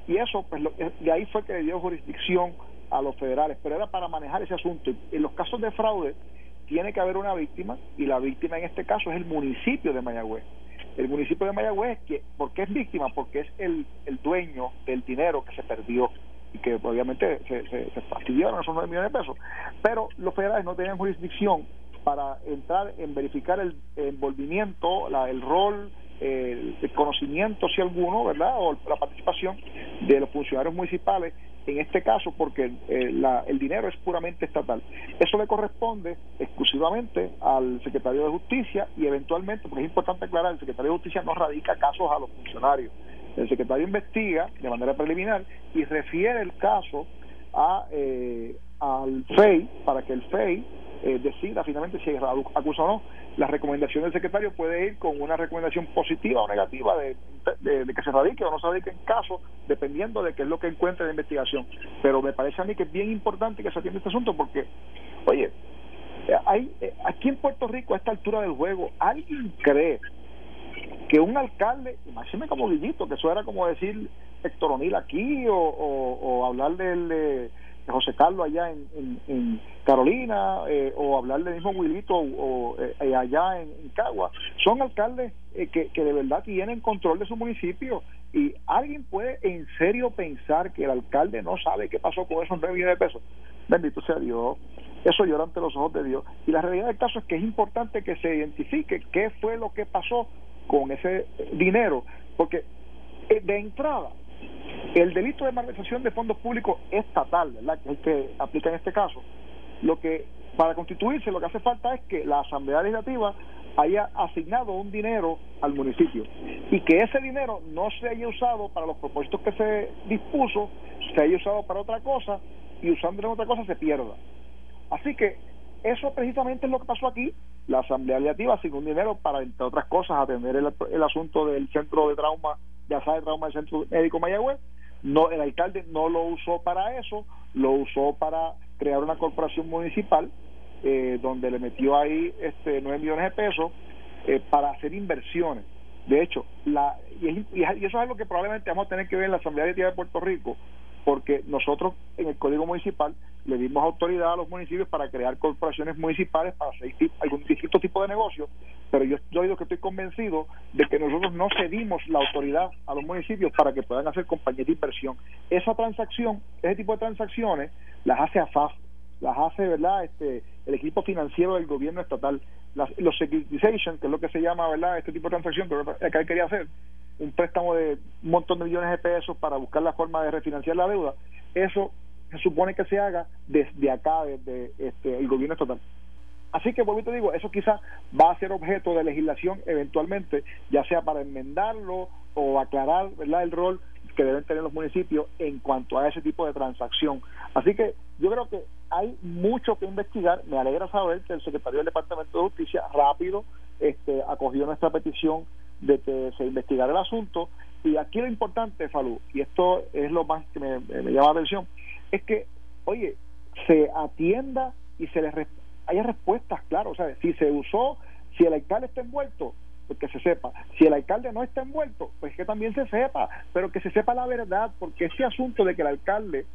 y eso, pues de ahí fue que le dio jurisdicción a los federales, pero era para manejar ese asunto. En los casos de fraude, tiene que haber una víctima y la víctima en este caso es el municipio de Mayagüez. El municipio de Mayagüez, que, ¿por qué es víctima? Porque es el, el dueño del dinero que se perdió y que obviamente se, se, fastidiaron esos 9 millones de pesos. Pero los federales no tenían jurisdicción para entrar en verificar el envolvimiento, la, el rol, el, conocimiento, si alguno, ¿verdad? O la participación de los funcionarios municipales en este caso porque eh, la, el dinero es puramente estatal. Eso le corresponde exclusivamente al secretario de Justicia y eventualmente, porque es importante aclarar, el secretario de Justicia no radica casos a los funcionarios. El secretario investiga de manera preliminar y refiere el caso a, eh, al FEI para que el FEI eh, decida finalmente si acusa o no. La recomendación del secretario puede ir con una recomendación positiva o negativa de, que se radique o no se radique en caso, dependiendo de qué es lo que encuentre de investigación. Pero me parece a mí que es bien importante que se atienda este asunto porque, oye, eh, hay, eh, aquí en Puerto Rico a esta altura del juego, ¿alguien cree que un alcalde, imagínese como Guillito, que eso era como decir Héctor O'Neill aquí o, o, del... José Carlos allá en, Carolina eh, o hablar del mismo Wilito o, eh, allá en, Cagua. Son alcaldes eh, que, que de verdad tienen control de su municipio y alguien puede en serio pensar que el alcalde no sabe qué pasó con esos 9 millones de pesos. Bendito sea Dios. Eso llora ante los ojos de Dios. Y la realidad del caso es que es importante que se identifique qué fue lo que pasó con ese dinero porque de entrada el delito de malversación de fondos públicos estatal. Que es el que aplica en este caso. Lo que, para constituirse, lo que hace falta es que la Asamblea Legislativa haya asignado un dinero al municipio y que ese dinero no se haya usado para los propósitos que se dispuso, se haya usado para otra cosa y usándolo en otra cosa se pierda. Así que eso precisamente es lo que pasó aquí. La Asamblea Legislativa asignó un dinero para, entre otras cosas, atender el asunto del centro de trauma, ya sabe, trauma del centro médico Mayagüez, no, el alcalde no lo usó para eso, lo usó para crear una corporación municipal eh, donde le metió ahí este 9 millones de pesos eh, para hacer inversiones. De hecho, la, y, y, eso es algo que probablemente vamos a tener que ver en la Asamblea de de Puerto Rico, porque nosotros en el Código Municipal le dimos autoridad a los municipios para crear corporaciones municipales para hacer algún distinto tipo de negocio, pero yo, yo digo que estoy convencido de que nosotros no cedimos la autoridad a los municipios para que puedan hacer compañías de inversión. Esa transacción, ese tipo de transacciones, las hace AFAF, las hace, ¿verdad?, este, el equipo financiero del gobierno estatal. Las, los securitization, que es lo que se llama, ¿verdad?, este tipo de transacción que él quería hacer, un préstamo de un montón de millones de pesos para buscar la forma de refinanciar la deuda, eso se supone que se haga desde acá, desde este, el gobierno estatal. Así que, vuelvo te digo, eso quizás va a ser objeto de legislación eventualmente, ya sea para enmendarlo o aclarar ¿verdad? el rol que deben tener los municipios en cuanto a ese tipo de transacción. Así que yo creo que hay mucho que investigar. Me alegra saber que el secretario del Departamento de Justicia rápido este, acogió nuestra petición de que se investigara el asunto. Y aquí lo importante, Falú, y esto es lo más que me, llama la atención, es que, oye, se atienda y se les haya respuestas, claro, o sea, si se usó, si el alcalde está envuelto, pues que se sepa. Si el alcalde no está envuelto, pues que también se sepa, pero que se sepa la verdad, porque ese asunto de que el alcalde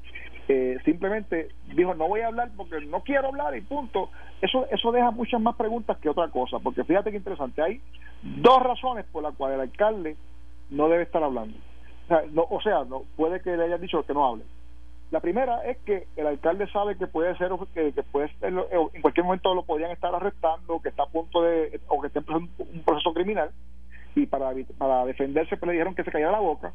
eh, simplemente dijo no voy a hablar porque no quiero hablar y punto, eso, eso deja muchas más preguntas que otra cosa, porque fíjate que interesante, hay dos razones por las cuales el alcalde no debe estar hablando. O sea, no, o sea no, puede que le hayan dicho que no hable. La primera es que el alcalde sabe que puede ser que, puede en cualquier momento lo podrían estar arrestando, que está a punto de o que está en un proceso criminal y para para defenderse pues le dijeron que se callara la boca.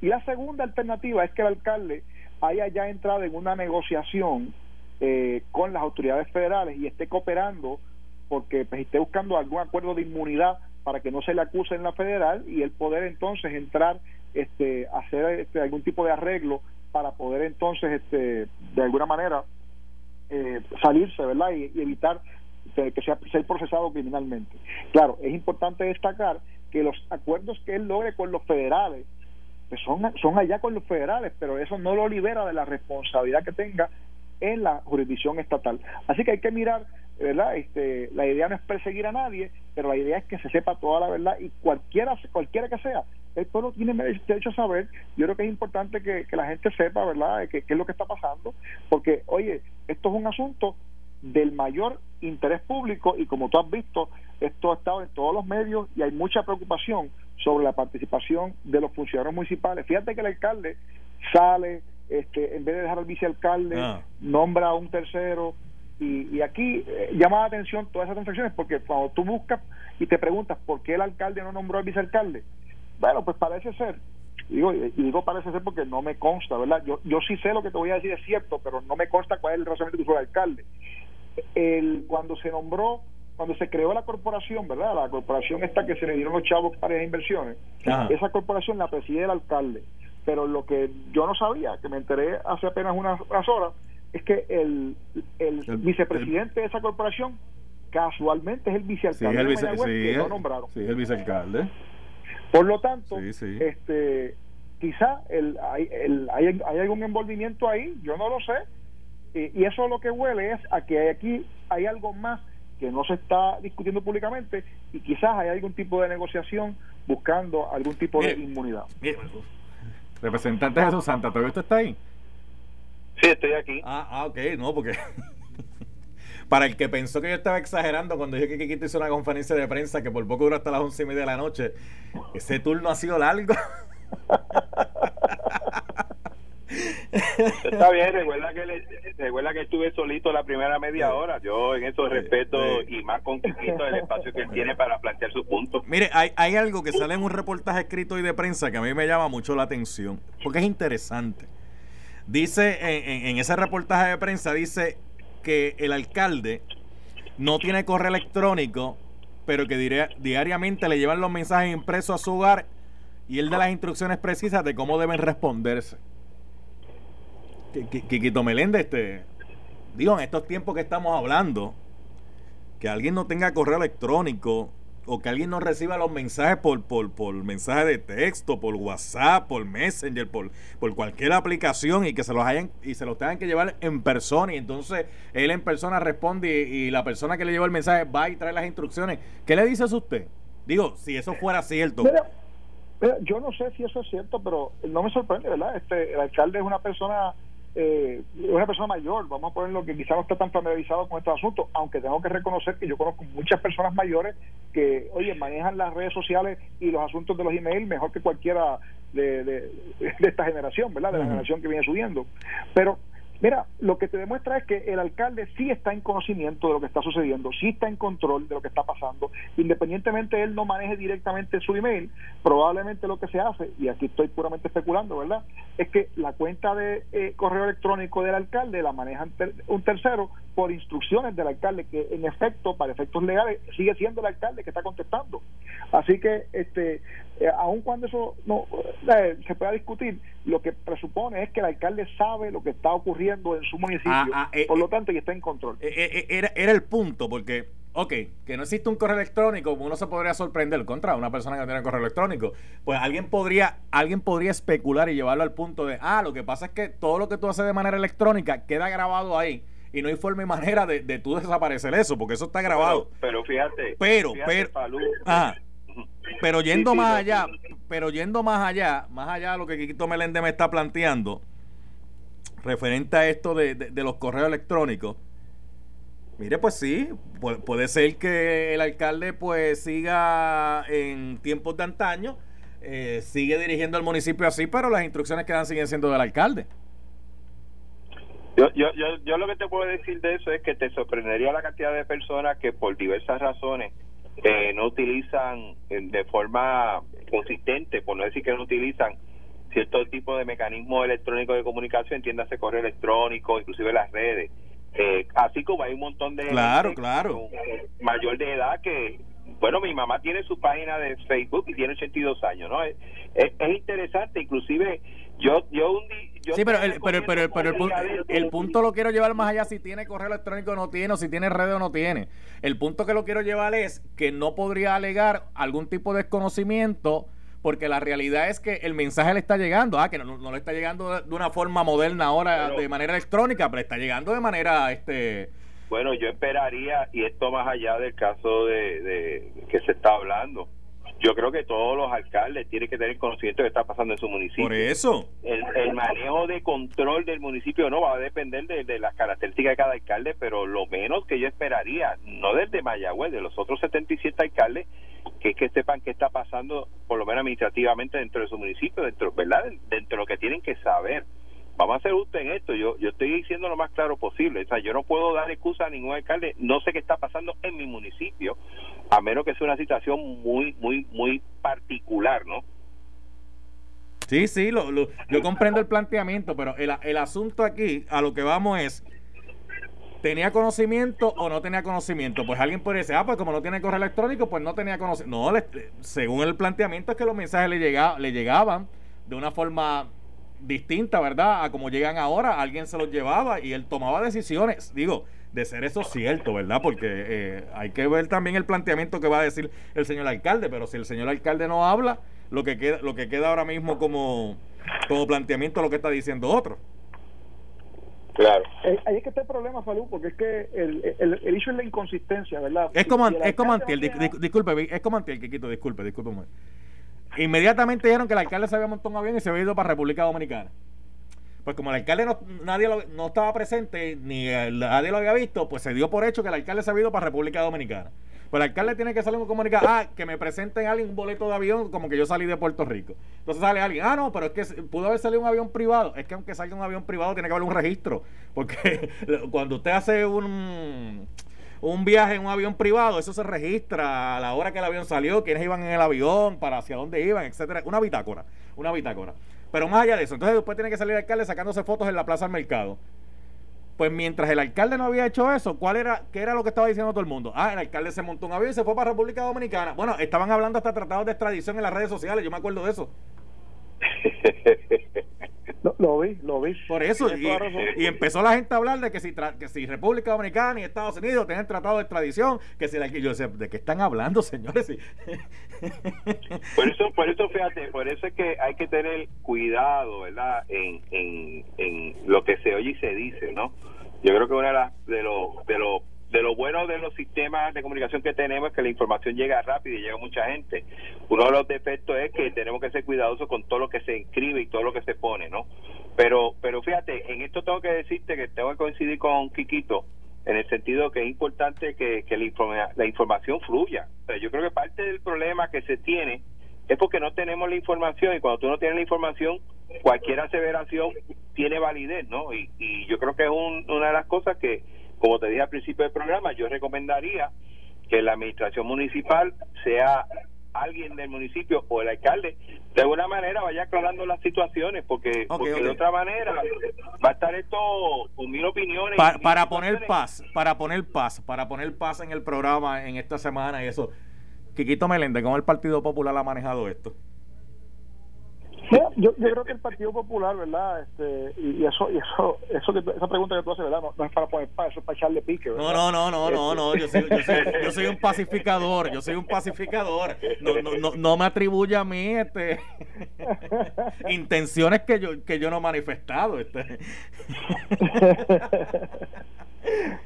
Y la segunda alternativa es que el alcalde haya ya entrado en una negociación eh, con las autoridades federales y esté cooperando porque pues, esté buscando algún acuerdo de inmunidad para que no se le acuse en la federal y el poder entonces entrar este hacer este, algún tipo de arreglo para poder entonces este de alguna manera eh, salirse verdad y, evitar que, sea ser procesado criminalmente claro es importante destacar que los acuerdos que él logre con los federales pues son, son allá con los federales, pero eso no lo libera de la responsabilidad que tenga en la jurisdicción estatal. Así que hay que mirar, ¿verdad? Este, la idea no es perseguir a nadie, pero la idea es que se sepa toda la verdad y cualquiera, cualquiera que sea, el pueblo tiene derecho a saber. Yo creo que es importante que, la gente sepa, ¿verdad?, qué es lo que está pasando, porque, oye, esto es un asunto del mayor interés público y como tú has visto, esto ha estado en todos los medios y hay mucha preocupación sobre la participación de los funcionarios municipales. Fíjate que el alcalde sale, este, en vez de dejar al vicealcalde, ah. nombra a un tercero. Y, aquí eh, llama la atención todas esas transacciones porque cuando tú buscas y te preguntas por qué el alcalde no nombró al vicealcalde, bueno, pues parece ser digo, y digo parece ser porque no me consta, ¿verdad? Yo, yo sí sé lo que te voy a decir es cierto, pero no me consta cuál es el razonamiento que usó el alcalde. El, cuando se nombró cuando se creó la corporación, ¿verdad? La corporación esta que se le dieron los chavos para inversiones, esa corporación la preside el alcalde. Pero lo que yo no sabía, que me enteré hace apenas unas, horas, es que el, el, vicepresidente de esa corporación casualmente es el vicealcalde el vice, que lo nombraron. Sí, el vicealcalde. Por lo tanto, este quizá el, hay, el, hay, hay, algún envolvimiento ahí, yo no lo sé, y, y eso lo que huele es a que aquí hay algo más que no se está discutiendo públicamente y quizás hay algún tipo de negociación buscando algún tipo de inmunidad. Representante Jesús Santa, ¿todavía usted está ahí? Sí, estoy aquí. Ah, ah ok, no, porque para el que pensó que yo estaba exagerando cuando dije que Kikito hizo una conferencia de prensa que por poco duró hasta las once y media de la noche, ese turno ha sido largo. Está bien, recuerda que, recuerda que estuve solito la primera media hora. Yo en eso respeto y más con el espacio que él tiene para plantear su punto. Mire, hay, hay algo que sale en un reportaje escrito y de prensa que a mí me llama mucho la atención, porque es interesante. Dice, en, en ese reportaje de prensa, dice que el alcalde no tiene correo electrónico, pero que diariamente le llevan los mensajes impresos a su hogar y él da las instrucciones precisas de cómo deben responderse. Quiquito Meléndez, este, digo, en estos tiempos que estamos hablando, que alguien no tenga correo electrónico o que alguien no reciba los mensajes por, por, por mensaje de texto, por WhatsApp, por Messenger, por, por cualquier aplicación y que se los hayan y se los tengan que llevar en persona y entonces él en persona responde y, la persona que le lleva el mensaje va y trae las instrucciones. ¿Qué le dice a usted? Digo, si eso fuera cierto. yo no sé si eso es cierto, pero no me sorprende, ¿verdad? Este, el alcalde es una persona eh, una persona mayor, vamos a poner lo que quizá no está tan familiarizado con estos asuntos, aunque tengo que reconocer que yo conozco muchas personas mayores que, oye, manejan las redes sociales y los asuntos de los emails mejor que cualquiera de, de, esta generación, ¿verdad? De la generación que viene subiendo. Pero Mira, lo que te demuestra es que el alcalde sí está en conocimiento de lo que está sucediendo, sí está en control de lo que está pasando, independientemente él no maneje directamente su email, probablemente lo que se hace, y aquí estoy puramente especulando, ¿verdad? Es que la cuenta de eh, correo electrónico del alcalde la maneja un tercero por instrucciones del alcalde, que en efecto, para efectos legales, sigue siendo el alcalde que está contestando. Así que, este, eh, aun cuando eso no eh, se pueda discutir, lo que presupone es que el alcalde sabe lo que está ocurriendo en su municipio, ah, ah, eh, por lo tanto, y está en control. era, era el punto, porque ok, que no existe un correo electrónico, uno se podría sorprender contra una persona que no tiene correo electrónico. Pues alguien podría, alguien podría especular y llevarlo al punto de, ah, lo que pasa es que todo lo que tú haces de manera electrónica queda grabado ahí y no hay forma y manera de, de tú desaparecer eso, porque eso está grabado. Pero, fíjate, pero, pero, pero yendo más allá, pero yendo más allá, más allá de lo que Quiquito Meléndez me está planteando, referente a esto de, de, los correos electrónicos, mire, pues sí, puede, ser que el alcalde pues siga en tiempos de antaño, eh, sigue dirigiendo el municipio así, pero las instrucciones que dan siguen siendo del alcalde. Yo, yo, yo, yo lo que te puedo decir de eso es que te sorprendería la cantidad de personas que por diversas razones eh, no utilizan eh, de forma consistente, por no decir que no utilizan cierto tipo de mecanismo electrónico de comunicación, entiéndase correo electrónico, inclusive las redes. Eh, así como hay un montón de claro, claro. mayor de edad que bueno, mi mamá tiene su página de Facebook y tiene 82 años, ¿no? Es, es, es interesante, inclusive yo, yo un sí, pero, el, pero, pero, pero el, el, punto lo quiero llevar más allá si tiene correo electrónico o no tiene, o si tiene red o no tiene. El punto que lo quiero llevar es que no podría alegar algún tipo de desconocimiento porque la realidad es que el mensaje le está llegando, ah, que no, no le está llegando de una forma moderna ahora de manera electrónica, pero está llegando de manera este bueno, yo esperaría y esto más allá del caso de, de que se está hablando yo creo que todos los alcaldes tienen que tener conocimiento de lo que está pasando en su municipio. Por eso. El, manejo de control del municipio no va a depender de, las características de cada alcalde, pero lo menos que yo esperaría, no del de Mayagüez, de los otros 77 alcaldes, que es que sepan qué está pasando, por lo menos administrativamente, dentro de su municipio, dentro, ¿verdad? Dentro de lo que tienen que saber vamos a ser usted en esto. Yo, yo estoy diciendo lo más claro posible. O sea, yo no puedo dar excusa a ningún alcalde. No sé qué está pasando en mi municipio, a menos que sea una situación muy, muy, muy particular, ¿no? Sí, sí, lo, yo comprendo el planteamiento, pero el, el asunto aquí, a lo que vamos es, ¿tenía conocimiento o no tenía conocimiento? Pues alguien puede decir, ah, pues como no tiene correo electrónico, pues no tenía conocimiento. No, según el planteamiento es que los mensajes le, llega, le llegaban de una forma distinta, ¿verdad? A como llegan ahora, alguien se los llevaba y él tomaba decisiones, digo, de ser eso cierto, ¿verdad? Porque eh, hay que ver también el planteamiento que va a decir el señor alcalde, pero si el señor alcalde no habla, lo que queda, lo que queda ahora mismo como, como planteamiento es lo que está diciendo otro. Claro. Eh, ahí es que está el problema, Falú, porque es que el, el, el hecho es la inconsistencia, ¿verdad? Es como, es como Antiel, disculpe, es como Antiel, Kikito, disculpe, disculpe. Inmediatamente dijeron que el alcalde se había montado un avión y se había ido para República Dominicana. Pues como el alcalde no, nadie no estaba presente, ni nadie lo había visto, pues se dio por hecho que el alcalde se había ido para República Dominicana. Pues el alcalde tiene que salir un comunicado, ah, que me presenten alguien un boleto de avión como que yo salí de Puerto Rico. Entonces sale alguien, ah, no, pero es que pudo haber salido un avión privado. Es que aunque salga un avión privado tiene que haber un registro. Porque cuando usted hace un un viaje en un avión privado, eso se registra a la hora que el avión salió, quiénes iban en el avión, para hacia dónde iban, etcétera. Una bitácora, una bitácora. Pero más allá de eso, entonces después tiene que salir el alcalde sacándose fotos en la plaza del mercado. Pues mientras el alcalde no había hecho eso, ¿cuál era, qué era lo que estaba diciendo todo el mundo? Ah, el alcalde se montó un avión y se fue para República Dominicana. Bueno, estaban hablando hasta tratados de extradición en las redes sociales, yo me acuerdo de eso. Lo, vi, lo vi. Por eso, y, empezó la gente a hablar de que si, que si República Dominicana y Estados Unidos tienen tratado de extradición, que si la, yo sé, ¿de qué están hablando, señores? por eso, por eso, fíjate, por eso es que hay que tener cuidado, ¿verdad? En, en, en lo que se oye y se dice, ¿no? Yo creo que una de las de los de los de lo bueno de los sistemas de comunicación que tenemos es que la información llega rápido y llega mucha gente. Uno de los defectos es que tenemos que ser cuidadosos con todo lo que se inscribe y todo lo que se pone, ¿no? Pero, pero fíjate, en esto tengo que decirte que tengo que coincidir con Quiquito en el sentido que es importante que, la, la información fluya. yo creo que parte del problema que se tiene es porque no tenemos la información y cuando tú no tienes la información, cualquier aseveración tiene validez, ¿no? Y, y yo creo que es una de las cosas que como te dije al principio del programa, yo recomendaría que la administración municipal sea alguien del municipio o el alcalde de alguna manera vaya aclarando las situaciones porque, de otra manera va a estar esto con mil opiniones para poner paz para poner paz para poner paz en el programa en esta semana y eso. Quiquito Meléndez cómo el Partido Popular ha manejado esto yo, yo creo que el Partido Popular, ¿verdad? Este, y, eso, y eso, eso que, esa pregunta que tú haces, ¿verdad? No, es para poner paz, eso es para echarle pique, No, no, no, no, no, no. Yo soy, yo, soy, yo soy un pacificador, yo soy un pacificador. No, no, no, no me atribuye a mí este intenciones que yo, que yo no he manifestado. Este.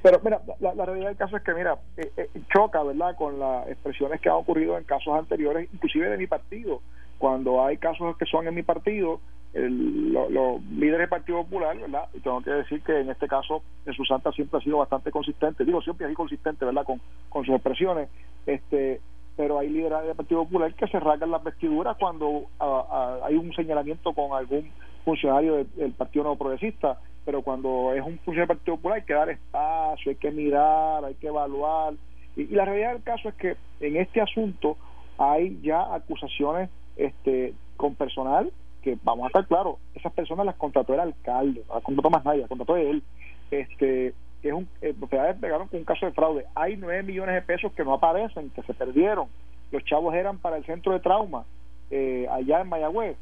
Pero mira, la, realidad del caso es que, mira, eh, eh, choca, ¿verdad?, con las expresiones que han ocurrido en casos anteriores, inclusive de mi partido cuando hay casos que son en mi partido, los líderes del Partido Popular, ¿verdad? Y tengo que decir que en este caso Jesús Santa siempre ha sido bastante consistente, digo, siempre así consistente, ¿verdad? Con, con sus expresiones, este pero hay líderes del Partido Popular que se rasgan las vestiduras cuando hay un señalamiento con algún funcionario del, Partido No Progresista, pero cuando es un funcionario del Partido Popular hay que dar espacio, hay que mirar, hay que evaluar. y la realidad del caso es que en este asunto hay ya acusaciones este con personal que vamos a estar claros esas personas las contrató el alcalde no las contrató más nadie las contrató él. Este que es un eh, pegaron con un caso de fraude. Hay nueve millones de pesos que no aparecen que se perdieron. Los chavos eran para el centro de trauma eh, allá en Mayagüez.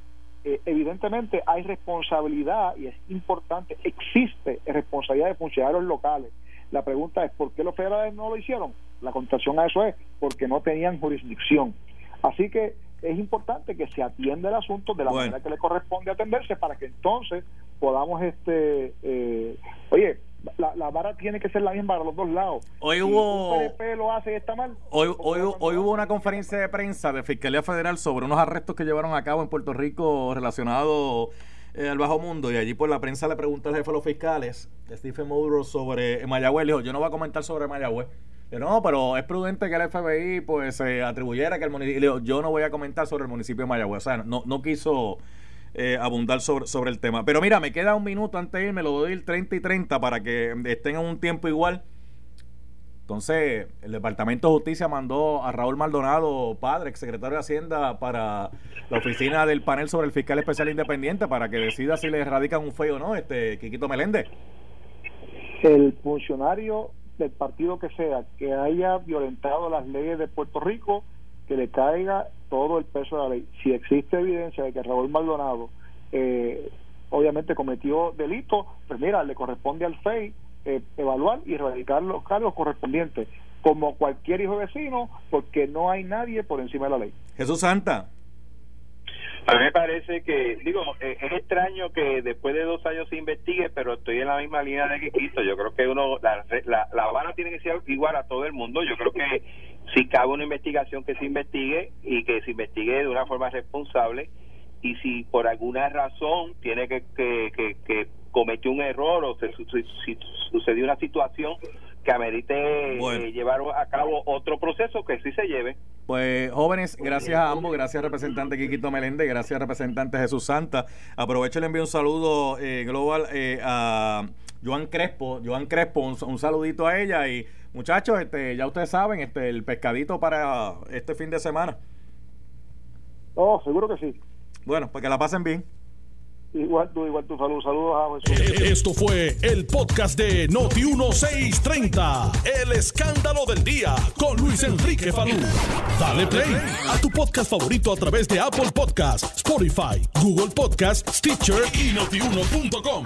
Eh, evidentemente hay responsabilidad y es importante existe responsabilidad de funcionarios locales. La pregunta es ¿por qué los federales no lo hicieron? la contestación a eso es porque no tenían jurisdicción. Así que es importante que se atienda el asunto de la manera que le corresponde atenderse para que entonces podamos este eh, oye la, vara tiene que ser la misma para los dos lados. Hoy hubo. lo hace está mal. Hoy, hoy, hoy hubo una conferencia de prensa de Fiscalía Federal sobre unos arrestos que llevaron a cabo en Puerto Rico relacionados eh, al bajo mundo. Y allí, por la prensa le preguntó al jefe de los fiscales, Stephen Moore, sobre Mayagüez. Le dijo: Yo no voy a comentar sobre Mayagüez. No, pero es prudente que el FBI pues se atribuyera que el municipio. Yo no voy a comentar sobre el municipio de Mayagüez. O sea, no, no quiso eh, abundar sobre, sobre el tema. Pero mira, me queda un minuto antes de irme, lo doy el 30 y 30 para que estén en un tiempo igual. Entonces, el Departamento de Justicia mandó a Raúl Maldonado, padre, ex secretario de Hacienda, para la oficina del panel sobre el fiscal especial independiente para que decida si le erradican un feo o no, este Quiquito Meléndez. El funcionario del partido que sea que haya violentado las leyes de Puerto Rico que le caiga todo el peso de la ley. Si existe evidencia de que Raúl Maldonado eh, obviamente cometió delito, pues mira, le corresponde al FEI eh, evaluar y erradicar los cargos correspondientes, como cualquier hijo vecino, porque no hay nadie por encima de la ley. Jesús Santa. A mí me parece que, digo, eh, es extraño que después de dos años se investigue, pero estoy en la misma línea de que quiso. Yo creo que uno, la, la, la Habana tiene que ser igual a todo el mundo. Yo creo que si cabe una investigación que se investigue y que se investigue de una forma responsable y si por alguna razón tiene que, que, que, cometió un error o se, si sucedió una situación que amerite eh, llevar a cabo otro proceso que sí se lleve. Pues jóvenes, gracias a ambos, gracias representante Quiquito Meléndez, gracias representante Jesús Santa. Aprovecho y le envío un saludo eh, global eh, a Joan Crespo, Joan Crespo, un, saludito a ella y muchachos, este, ya ustedes saben, este, el pescadito para este fin de semana. Oh, seguro que sí. Bueno, pues que la pasen bien. Igual tú, igual tú, saludos, saludos a Jesús. Esto fue el podcast de Noti 1630, el escándalo del día con Luis Enrique Falú. Dale play a tu podcast favorito a través de Apple Podcasts, Spotify, Google Podcasts, Stitcher y notiuno.com.